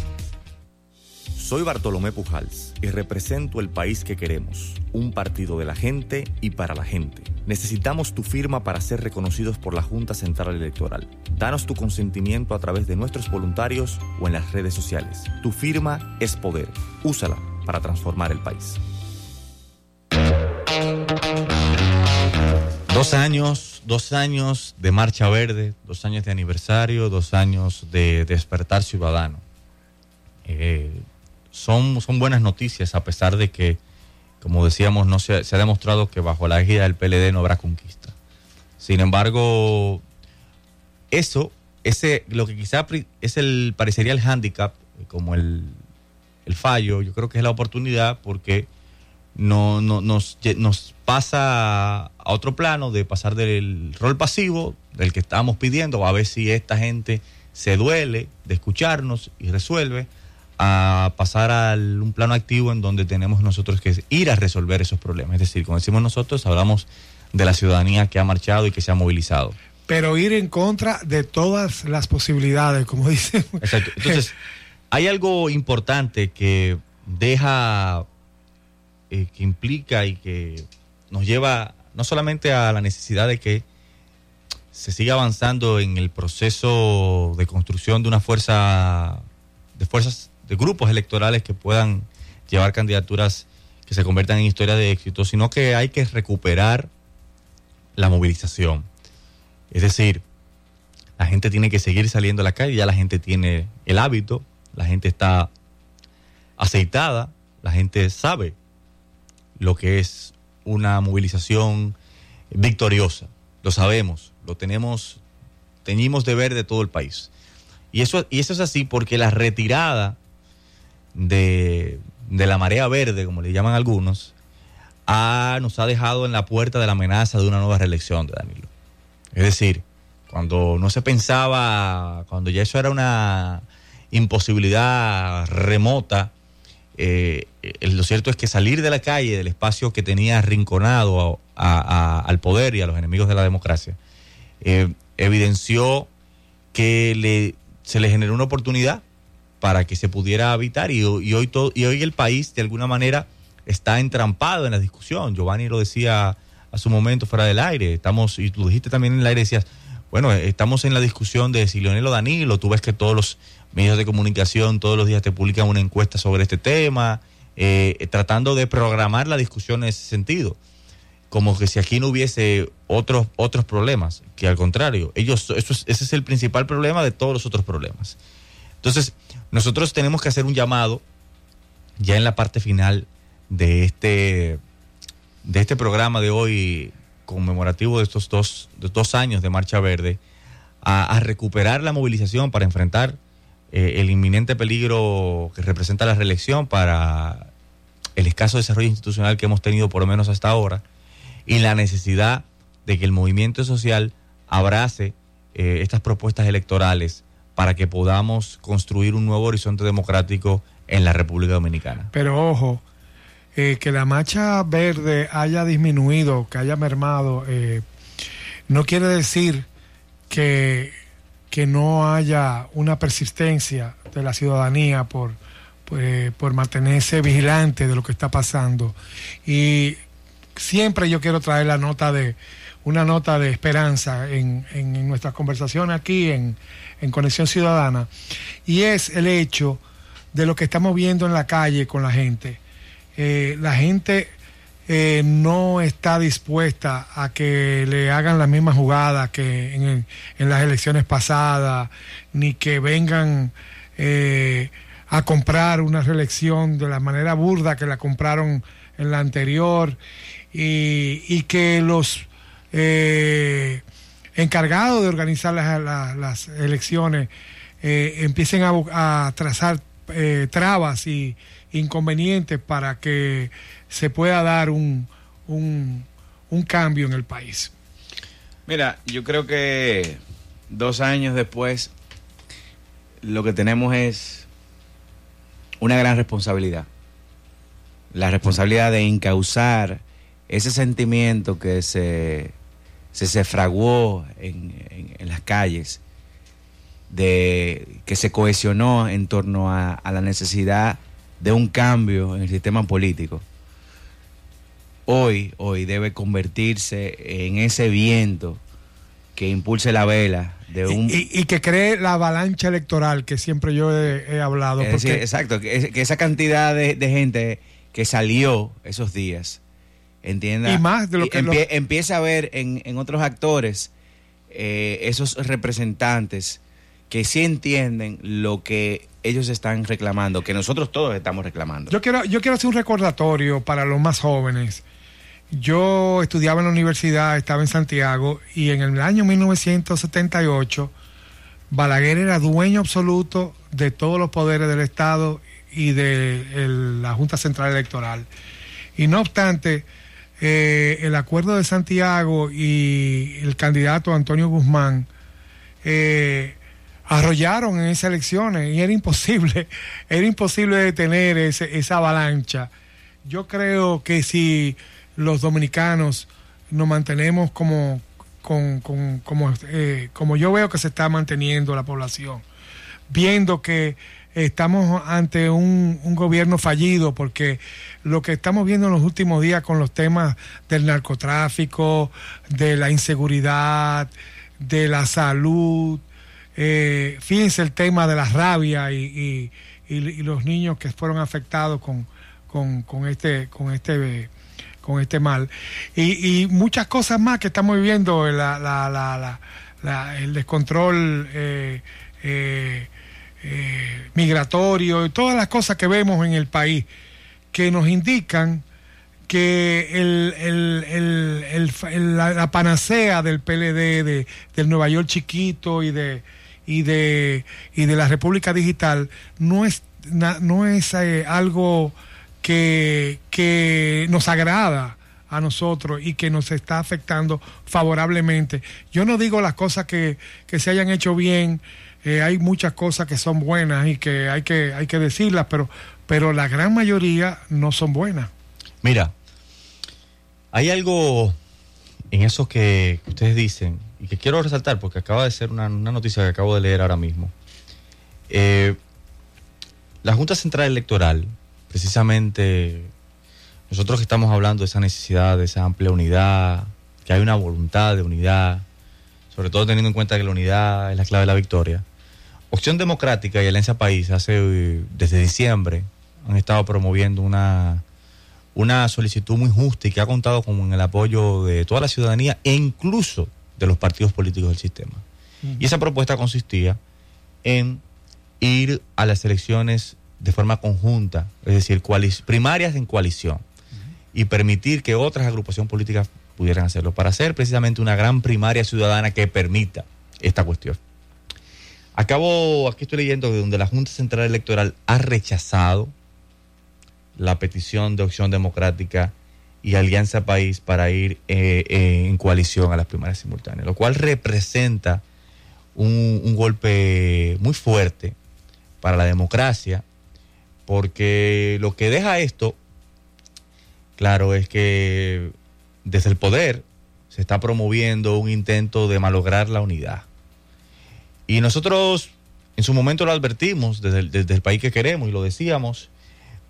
Speaker 1: Soy Bartolomé Pujals y represento el país que queremos, un partido de la gente y para la gente. Necesitamos tu firma para ser reconocidos por la Junta Central Electoral. Danos tu consentimiento a través de nuestros voluntarios o en las redes sociales. Tu firma es poder. Úsala para transformar el país.
Speaker 2: Dos años, dos años de Marcha Verde, dos años de aniversario, dos años de despertar ciudadano. Eh, son, son buenas noticias a pesar de que, como decíamos, no se, se ha demostrado que bajo la égida del PLD no habrá conquista. Sin embargo, eso, ese, lo que quizá es el, parecería el hándicap, como el, el fallo, yo creo que es la oportunidad porque no, no, nos, nos pasa a otro plano de pasar del rol pasivo del que estamos pidiendo, a ver si esta gente se duele de escucharnos y resuelve, a pasar a un plano activo en donde tenemos nosotros que ir a resolver esos problemas. Es decir, como decimos nosotros, hablamos de la ciudadanía que ha marchado y que se ha movilizado.
Speaker 3: Pero ir en contra de todas las posibilidades, como dicen.
Speaker 2: Exacto. Entonces, hay algo importante que deja eh, que implica y que nos lleva no solamente a la necesidad de que se siga avanzando en el proceso de construcción de una fuerza, de fuerzas, de grupos electorales que puedan llevar candidaturas que se conviertan en historias de éxito, sino que hay que recuperar la movilización. Es decir, la gente tiene que seguir saliendo a la calle, ya la gente tiene el hábito, la gente está aceitada, la gente sabe lo que es una movilización victoriosa. Lo sabemos, lo tenemos, teñimos de verde todo el país. Y eso, y eso es así porque la retirada de, de la marea verde, como le llaman algunos, ha, nos ha dejado en la puerta de la amenaza de una nueva reelección de Danilo. Es decir, cuando no se pensaba, cuando ya eso era una imposibilidad remota, eh, lo cierto es que salir de la calle, del espacio que tenía arrinconado al poder y a los enemigos de la democracia, eh, evidenció que le, se le generó una oportunidad para que se pudiera habitar y, hoy el país de alguna manera está entrampado en la discusión. Giovanni lo decía a su momento fuera del aire, estamos, y tú dijiste también en el aire, decías, bueno, estamos en la discusión de si Leonel o Danilo, tú ves que todos los medios de comunicación todos los días te publican una encuesta sobre este tema, eh, tratando de programar la discusión en ese sentido. Como que si aquí no hubiese otros, otros problemas, que al contrario, ellos, eso ese es el principal problema de todos los otros problemas. Entonces, nosotros tenemos que hacer un llamado ya en la parte final de este, de este programa de hoy conmemorativo de estos dos, dos años de Marcha Verde, a recuperar la movilización para enfrentar eh, el inminente peligro que representa la reelección para el escaso desarrollo institucional que hemos tenido por lo menos hasta ahora y la necesidad de que el movimiento social abrace eh, estas propuestas electorales para que podamos construir un nuevo horizonte democrático en la República Dominicana.
Speaker 3: Pero ojo, eh, que la marcha verde haya disminuido, que haya mermado, no quiere decir que que no haya una persistencia de la ciudadanía por, pues, por, mantenerse vigilante de lo que está pasando. Y siempre yo quiero traer la nota de una nota de esperanza en, en nuestras conversaciones aquí en, en Conexión Ciudadana, y es el hecho de lo que estamos viendo en la calle con la gente. Eh, la gente eh, no está dispuesta a que le hagan la misma jugada que en, en las elecciones pasadas, ni que vengan eh, a comprar una reelección de la manera burda que la compraron en la anterior, y, y que los encargados de organizar las, elecciones eh, empiecen a, a trazar eh, trabas y inconvenientes para que se pueda dar un, un, un cambio en el país.
Speaker 6: Mira, yo creo que dos años después lo que tenemos es una gran responsabilidad. La responsabilidad de encauzar ese sentimiento que se, se, se fraguó en, en, en, las calles, de, que se cohesionó en torno a, a la necesidad de un cambio en el sistema político hoy, hoy debe convertirse en ese viento que impulse la vela de un...
Speaker 3: Y, y, y que cree la avalancha electoral que siempre yo he, he hablado.
Speaker 6: Es decir, exacto, que, que, esa cantidad de, de, gente que salió esos días, entienda...
Speaker 3: Y más de lo que...
Speaker 6: Empie, lo... Empieza a ver en, en otros actores eh, esos representantes que sí entienden lo que ellos están reclamando, que nosotros todos estamos reclamando.
Speaker 3: Yo quiero, yo quiero hacer un recordatorio para los más jóvenes. Yo estudiaba en la universidad, estaba en Santiago, y en el año 1978 Balaguer era dueño absoluto de todos los poderes del Estado y de el, la Junta Central Electoral. Y no obstante, eh, el acuerdo de Santiago y el candidato Antonio Guzmán eh, arrollaron en esas elecciones y era imposible, era imposible detener ese, esa avalancha. Yo creo que si los dominicanos nos mantenemos como, como, eh, como yo veo que se está manteniendo la población, viendo que estamos ante un, un, gobierno fallido porque lo que estamos viendo en los últimos días con los temas del narcotráfico, de la inseguridad, de la salud, eh, fíjense el tema de la rabia y, y, y, los niños que fueron afectados con, con, con este, con este con este mal. Y, y, muchas cosas más que estamos viviendo, la, la, la el descontrol eh, eh, eh, migratorio y todas las cosas que vemos en el país que nos indican que el, el, el, la, la, panacea del PLD, de, del Nueva York chiquito y de, y de, y de la República Digital no es, no es eh, algo que, que nos agrada a nosotros y que nos está afectando favorablemente. Yo no digo las cosas que, que se hayan hecho bien, eh, hay muchas cosas que son buenas y que hay que, hay que decirlas, pero, pero la gran mayoría no son buenas.
Speaker 2: Mira, hay algo en eso que ustedes dicen y que quiero resaltar porque acaba de ser una, una noticia que acabo de leer ahora mismo. Eh, la Junta Central Electoral precisamente nosotros que estamos hablando de esa necesidad, de esa amplia unidad, que hay una voluntad de unidad, sobre todo teniendo en cuenta que la unidad es la clave de la victoria. Opción Democrática y Alianza País hace desde diciembre han estado promoviendo una, una solicitud muy justa y que ha contado con el apoyo de toda la ciudadanía e incluso de los partidos políticos del sistema. Y esa propuesta consistía en ir a las elecciones de forma conjunta, es decir, primarias en coalición, y permitir que otras agrupaciones políticas pudieran hacerlo, para hacer precisamente una gran primaria ciudadana que permita esta cuestión. Acabo, aquí estoy leyendo de donde la Junta Central Electoral ha rechazado la petición de opción democrática y Alianza País para ir eh, eh, en coalición a las primarias simultáneas, lo cual representa un, un golpe muy fuerte para la democracia porque lo que deja esto, claro, es que desde el poder se está promoviendo un intento de malograr la unidad. Y nosotros en su momento lo advertimos desde el, desde el país que queremos y lo decíamos,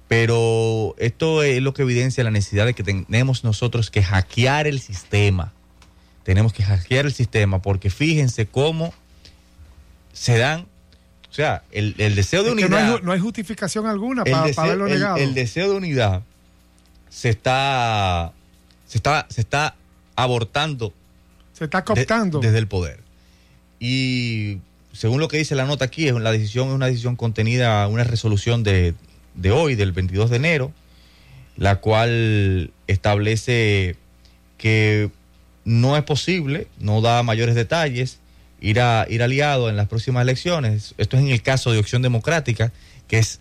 Speaker 2: pero esto es lo que evidencia la necesidad de que tenemos nosotros que hackear el sistema. Tenemos que hackear el sistema porque fíjense cómo se dan o sea, el, el deseo de
Speaker 3: es
Speaker 2: unidad.
Speaker 3: No hay, no hay, justificación alguna para,
Speaker 2: deseo,
Speaker 3: para haberlo
Speaker 2: el,
Speaker 3: negado.
Speaker 2: El, deseo de unidad se está, se está, se está abortando.
Speaker 3: Se está cooptando.
Speaker 2: desde el poder. Y según lo que dice la nota aquí, es la decisión es una decisión contenida, una resolución de, de hoy, del 22 de enero, la cual establece que no es posible, no da mayores detalles, ir, a, ir aliado en las próximas elecciones. Esto es en el caso de Opción Democrática, que es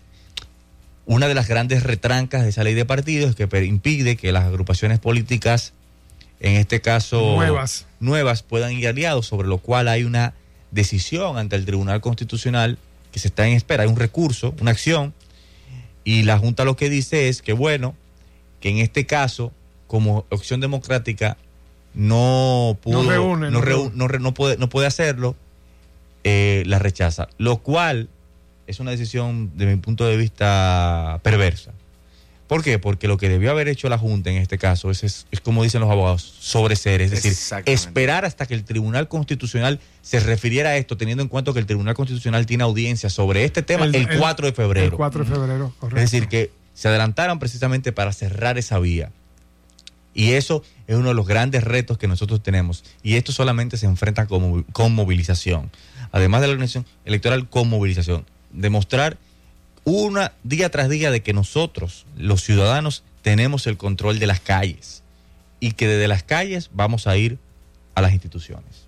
Speaker 2: una de las grandes retrancas de esa ley de partidos que impide que las agrupaciones políticas, en este caso
Speaker 3: nuevas,
Speaker 2: nuevas puedan ir aliados, sobre lo cual hay una decisión ante el Tribunal Constitucional que se está en espera, hay un recurso, una acción, y la Junta lo que dice es que, bueno, que en este caso, como opción democrática, no pudo, no, puede, no puede hacerlo, eh, la rechaza. Lo cual es una decisión, de mi punto de vista, perversa. ¿Por qué? Porque lo que debió haber hecho la Junta en este caso es, es, como dicen los abogados, sobre ser, es decir, esperar hasta que el Tribunal Constitucional se refiriera a esto, teniendo en cuenta que el Tribunal Constitucional tiene audiencia sobre este tema el, 4 de febrero. El
Speaker 3: 4 de febrero, correcto.
Speaker 2: Es decir, que se adelantaron precisamente para cerrar esa vía. Y eso es uno de los grandes retos que nosotros tenemos. Y esto solamente se enfrenta con, con movilización. Además de la organización electoral, con movilización. Demostrar una día tras día de que nosotros, los ciudadanos, tenemos el control de las calles y que desde las calles vamos a ir a las instituciones.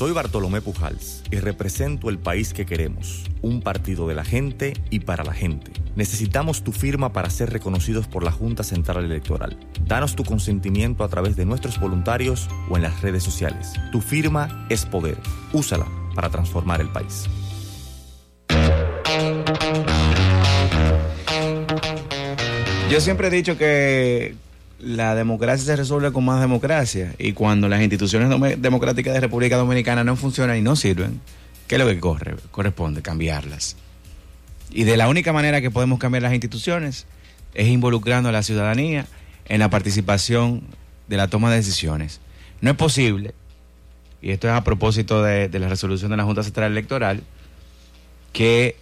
Speaker 1: Soy Bartolomé Pujals y represento el país que queremos, un partido de la gente y para la gente. Necesitamos tu firma para ser reconocidos por la Junta Central Electoral. Danos tu consentimiento a través de nuestros voluntarios o en las redes sociales. Tu firma es poder. Úsala para transformar el país.
Speaker 6: Yo siempre he dicho que la democracia se resuelve con más democracia y cuando las instituciones democráticas de República Dominicana no funcionan y no sirven, ¿qué es lo que corre? corresponde? Cambiarlas. Y de la única manera que podemos cambiar las instituciones es involucrando a la ciudadanía en la participación de la toma de decisiones. No es posible, y esto es a propósito de, la resolución de la Junta Central Electoral, que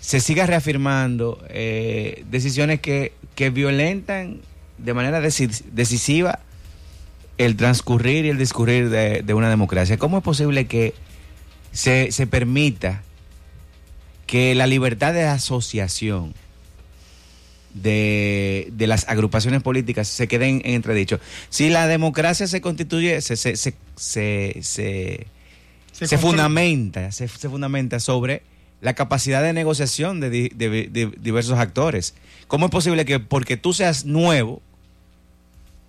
Speaker 6: se siga reafirmando eh, decisiones que, que violentan de manera decisiva el transcurrir y el discurrir de, una democracia. ¿Cómo es posible que se, permita que la libertad de asociación de, las agrupaciones políticas se quede en, entredicho? Si la democracia se constituye, se, se, se, se, se fundamenta, se, fundamenta sobre la capacidad de negociación de, de, diversos actores. ¿Cómo es posible que porque tú seas nuevo,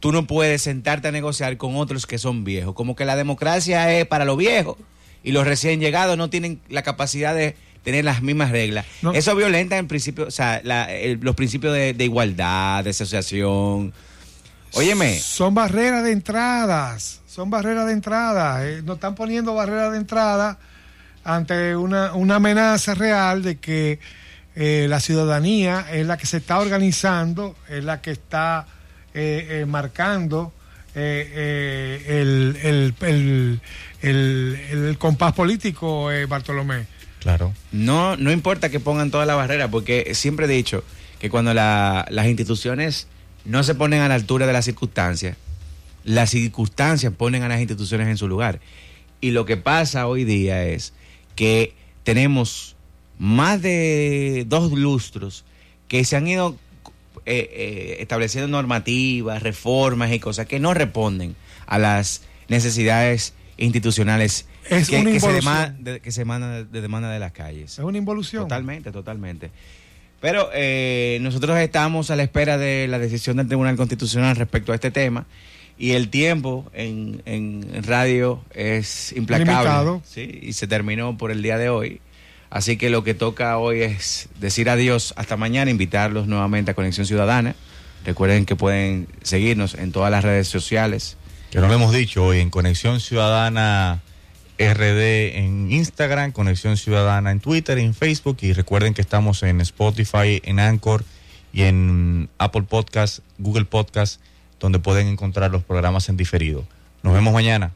Speaker 6: tú no puedes sentarte a negociar con otros que son viejos. Como que la democracia es para los viejos y los recién llegados no tienen la capacidad de tener las mismas reglas. Eso violenta en principio, o sea, los principios de, igualdad, de asociación. Óyeme.
Speaker 3: Son barreras de entradas, son barreras de entrada. Eh, nos están poniendo barreras de entrada ante una, amenaza real de que eh, la ciudadanía es la que se está organizando, es la que está eh, eh, marcando eh, el, el, compás político, Bartolomé.
Speaker 6: Claro. No, no importa que pongan toda la barrera, porque siempre he dicho que cuando las instituciones no se ponen a la altura de las circunstancias, las circunstancias ponen a las instituciones en su lugar. Y lo que pasa hoy día es que tenemos más de dos lustros que se han ido eh, eh, estableciendo normativas, reformas y cosas que no responden a las necesidades institucionales
Speaker 3: que,
Speaker 6: que, se demanda, que se demanda de, demanda de las calles.
Speaker 3: Es una involución.
Speaker 6: Totalmente, totalmente. Pero eh, nosotros estamos a la espera de la decisión del Tribunal Constitucional respecto a este tema y el tiempo en, en radio es implacable. ¿sí? Y se terminó por el día de hoy. Así que lo que toca hoy es decir adiós hasta mañana, invitarlos nuevamente a Conexión Ciudadana. Recuerden que pueden seguirnos en todas las redes sociales.
Speaker 2: Que no lo hemos dicho hoy en Conexión Ciudadana RD en Instagram, Conexión Ciudadana en Twitter, en Facebook y recuerden que estamos en Spotify, en Anchor y en Apple Podcast, Google Podcast, donde pueden encontrar los programas en diferido. Nos vemos mañana.